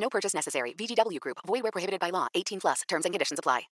No purchase necessary. VGW Group. Void where prohibited by law. 18 plus. Terms and conditions apply.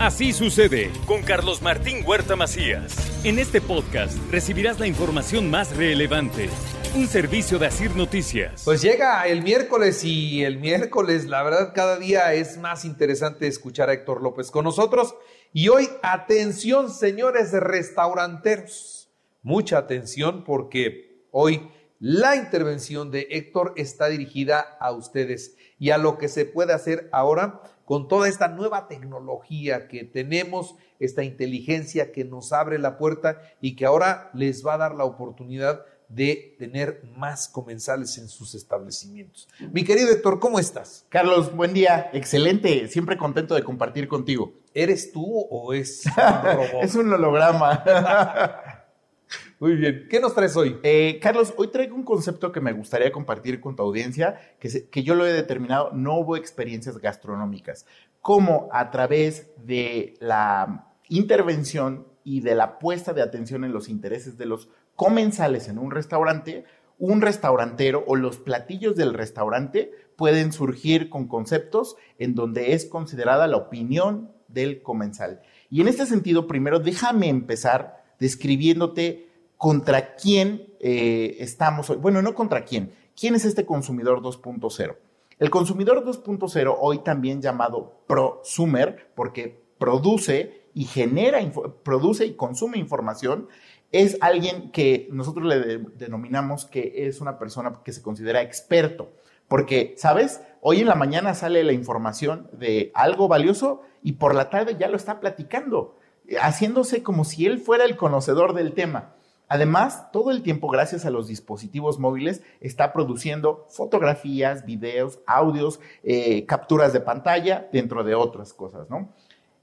Así sucede con Carlos Martín Huerta Macías. En este podcast recibirás la información más relevante. Un servicio de Asir Noticias. Pues llega el miércoles y el miércoles, la verdad, cada día es más interesante escuchar a Héctor López con nosotros. Y hoy, atención, señores restauranteros. Mucha atención porque hoy la intervención de Héctor está dirigida a ustedes y a lo que se puede hacer ahora con toda esta nueva tecnología que tenemos, esta inteligencia que nos abre la puerta y que ahora les va a dar la oportunidad de tener más comensales en sus establecimientos. Mi querido Héctor, ¿cómo estás? Carlos, buen día, excelente, siempre contento de compartir contigo. ¿Eres tú o es un robot? es un holograma. Muy bien, ¿qué nos traes hoy? Eh, Carlos, hoy traigo un concepto que me gustaría compartir con tu audiencia, que, se- que yo lo he determinado, no hubo experiencias gastronómicas, como a través de la intervención y de la puesta de atención en los intereses de los comensales en un restaurante, un restaurantero o los platillos del restaurante pueden surgir con conceptos en donde es considerada la opinión del comensal. Y en este sentido, primero déjame empezar describiéndote contra quién eh, estamos hoy. Bueno, no contra quién. ¿Quién es este consumidor 2.0? El consumidor 2.0, hoy también llamado prosumer, porque produce y genera, produce y consume información, es alguien que nosotros le de- denominamos que es una persona que se considera experto. Porque, ¿sabes? Hoy en la mañana sale la información de algo valioso y por la tarde ya lo está platicando, eh, haciéndose como si él fuera el conocedor del tema. Además, todo el tiempo, gracias a los dispositivos móviles, está produciendo fotografías, videos, audios, eh, capturas de pantalla, dentro de otras cosas, ¿no?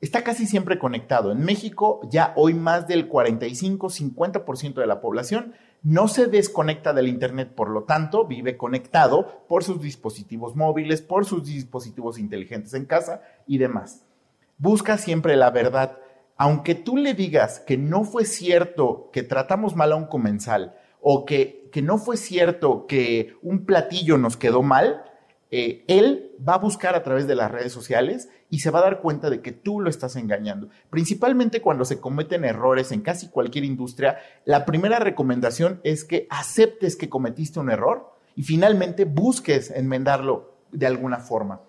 Está casi siempre conectado. En México, ya hoy más del 45-50% de la población no se desconecta del Internet, por lo tanto, vive conectado por sus dispositivos móviles, por sus dispositivos inteligentes en casa y demás. Busca siempre la verdad. Aunque tú le digas que no fue cierto que tratamos mal a un comensal o que, que no fue cierto que un platillo nos quedó mal, eh, él va a buscar a través de las redes sociales y se va a dar cuenta de que tú lo estás engañando. Principalmente cuando se cometen errores en casi cualquier industria, la primera recomendación es que aceptes que cometiste un error y finalmente busques enmendarlo de alguna forma.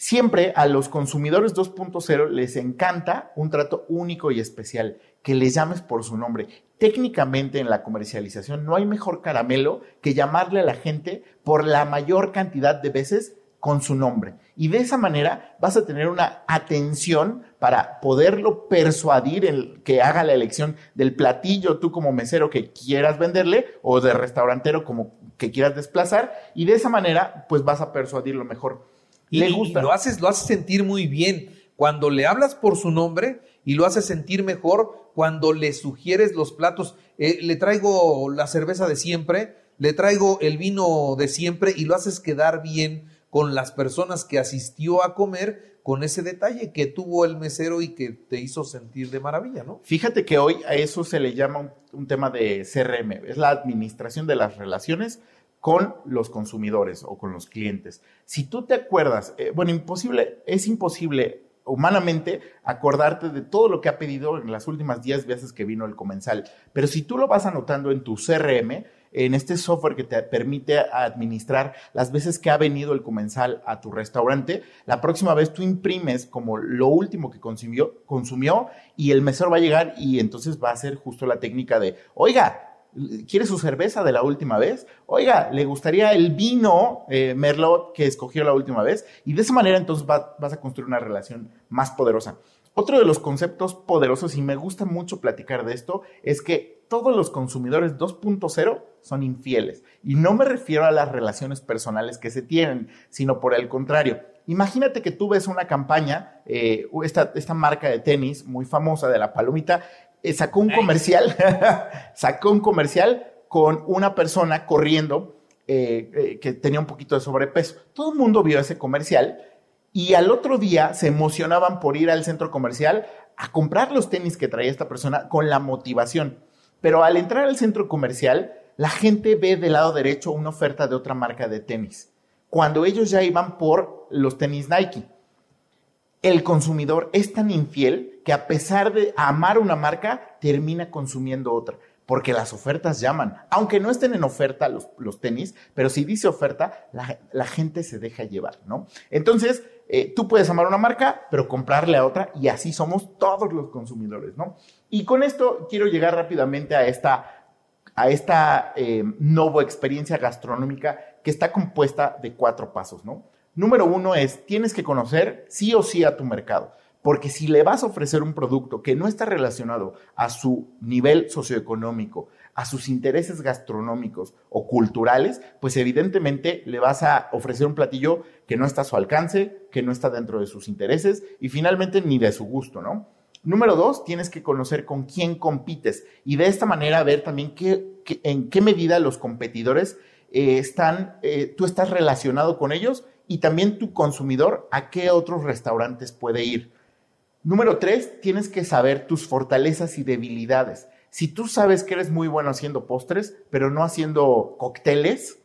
Siempre a los consumidores 2.0 les encanta un trato único y especial, que les llames por su nombre. Técnicamente en la comercialización no hay mejor caramelo que llamarle a la gente por la mayor cantidad de veces con su nombre. Y de esa manera vas a tener una atención para poderlo persuadir en que haga la elección del platillo tú como mesero que quieras venderle o de restaurantero como que quieras desplazar y de esa manera pues vas a persuadirlo mejor. Y, Le y gusta. lo haces, lo haces sentir muy bien cuando le hablas por su nombre y lo haces sentir mejor cuando le sugieres los platos. Eh, le traigo la cerveza de siempre, le traigo el vino de siempre y lo haces quedar bien con las personas que asistió a comer con ese detalle que tuvo el mesero y que te hizo sentir de maravilla, ¿no? Fíjate que hoy a eso se le llama un, un tema de CRM, es la administración de las relaciones con los consumidores o con los clientes. Si tú te acuerdas, eh, bueno, imposible, es imposible humanamente acordarte de todo lo que ha pedido en las últimas 10 veces que vino el comensal, pero si tú lo vas anotando en tu CRM, en este software que te permite administrar las veces que ha venido el comensal a tu restaurante, la próxima vez tú imprimes como lo último que consumió, consumió y el mesero va a llegar y entonces va a hacer justo la técnica de, oiga, ¿quiere su cerveza de la última vez? Oiga, ¿le gustaría el vino eh, Merlot que escogió la última vez? Y de esa manera entonces va- vas a construir una relación más poderosa. Otro de los conceptos poderosos, y me gusta mucho platicar de esto, es que todos los consumidores 2.0 son infieles. Y no me refiero a las relaciones personales que se tienen, sino por el contrario. Imagínate que tú ves una campaña, eh, esta, esta marca de tenis muy famosa de la palomita, eh, sacó un comercial, sacó un comercial con una persona corriendo eh, que tenía un poquito de sobrepeso. Todo el mundo vio ese comercial y al otro día se emocionaban por ir al centro comercial a comprar los tenis que traía esta persona con la motivación. Pero al entrar al centro comercial, la gente ve del lado derecho una oferta de otra marca de tenis, cuando ellos ya iban por los tenis Nike. El consumidor es tan infiel que a pesar de amar una marca, termina consumiendo otra, porque las ofertas llaman. Aunque no estén en oferta los, tenis, pero si dice oferta, la, gente se deja llevar, ¿no? Entonces, eh, tú puedes amar una marca, pero comprarle a otra, y así somos todos los consumidores, ¿no? Y con esto quiero llegar rápidamente a esta a esta eh, nueva experiencia gastronómica que está compuesta de cuatro pasos, ¿no? Número uno es, tienes que conocer sí o sí a tu mercado, porque si le vas a ofrecer un producto que no está relacionado a su nivel socioeconómico, a sus intereses gastronómicos o culturales, pues evidentemente le vas a ofrecer un platillo que no está a su alcance, que no está dentro de sus intereses y finalmente ni de su gusto, ¿no? Número dos, tienes que conocer con quién compites y de esta manera ver también en qué medida los competidores eh, están, eh, tú estás relacionado con ellos y también tu consumidor a qué otros restaurantes puede ir. Número tres, tienes que saber tus fortalezas y debilidades. Si tú sabes que eres muy bueno haciendo postres, pero no haciendo cócteles,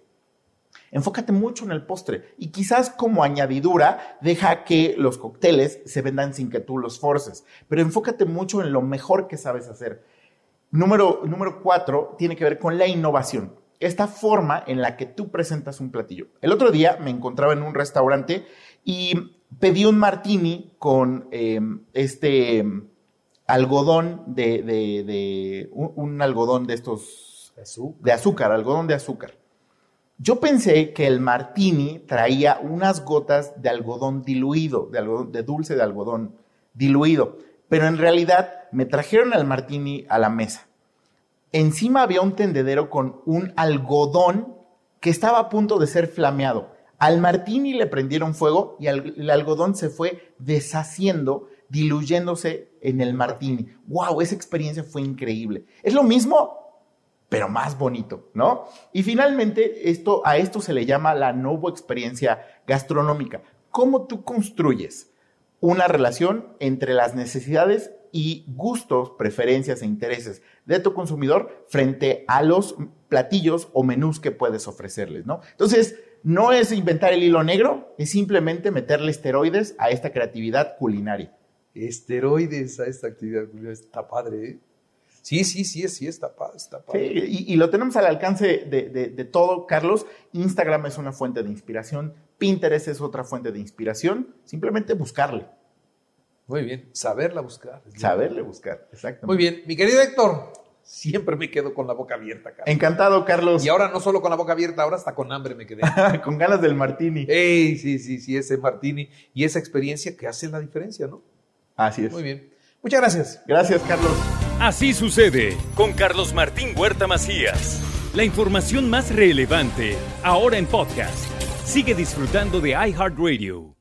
enfócate mucho en el postre y quizás como añadidura deja que los cócteles se vendan sin que tú los forces, pero enfócate mucho en lo mejor que sabes hacer. Número, número cuatro tiene que ver con la innovación, esta forma en la que tú presentas un platillo. El otro día me encontraba en un restaurante y pedí un martini con em, este algodón de, un, algodón de estos de azúcar, algodón de azúcar. Yo pensé que el martini traía unas gotas de algodón diluido, de, algodón, de dulce de algodón diluido, pero en realidad me trajeron el martini a la mesa. Encima había un tendedero con un algodón que estaba a punto de ser flameado. Al martini le prendieron fuego y el algodón se fue deshaciendo, diluyéndose en el martini. ¡Wow! Esa experiencia fue increíble. Es lo mismo pero más bonito, ¿no? Y finalmente, esto, a esto se le llama la nueva experiencia gastronómica. ¿Cómo tú construyes una relación entre las necesidades y gustos, preferencias e intereses de tu consumidor frente a los platillos o menús que puedes ofrecerles, ¿no? Entonces, no es inventar el hilo negro, es simplemente meterle esteroides a esta creatividad culinaria. Esteroides a esta actividad culinaria, está padre, ¿eh? Sí, sí, sí, sí, está padre. Está padre. y, lo tenemos al alcance de, todo, Carlos. Instagram es una fuente de inspiración, Pinterest es otra fuente de inspiración. Simplemente buscarle. Muy bien, saberla buscar. Saberle buscar, exacto. Muy bien, mi querido Héctor, siempre me quedo con la boca abierta, Carlos. Encantado, Carlos. Y ahora no solo con la boca abierta, ahora hasta con hambre me quedé. con ganas del martini. Ey, sí, sí, sí, ese martini y esa experiencia que hace la diferencia, ¿no? Así es. Muy bien. Muchas gracias. Gracias, Carlos. Así sucede con Carlos Martín Huerta Macías. La información más relevante, ahora en podcast. Sigue disfrutando de iHeartRadio.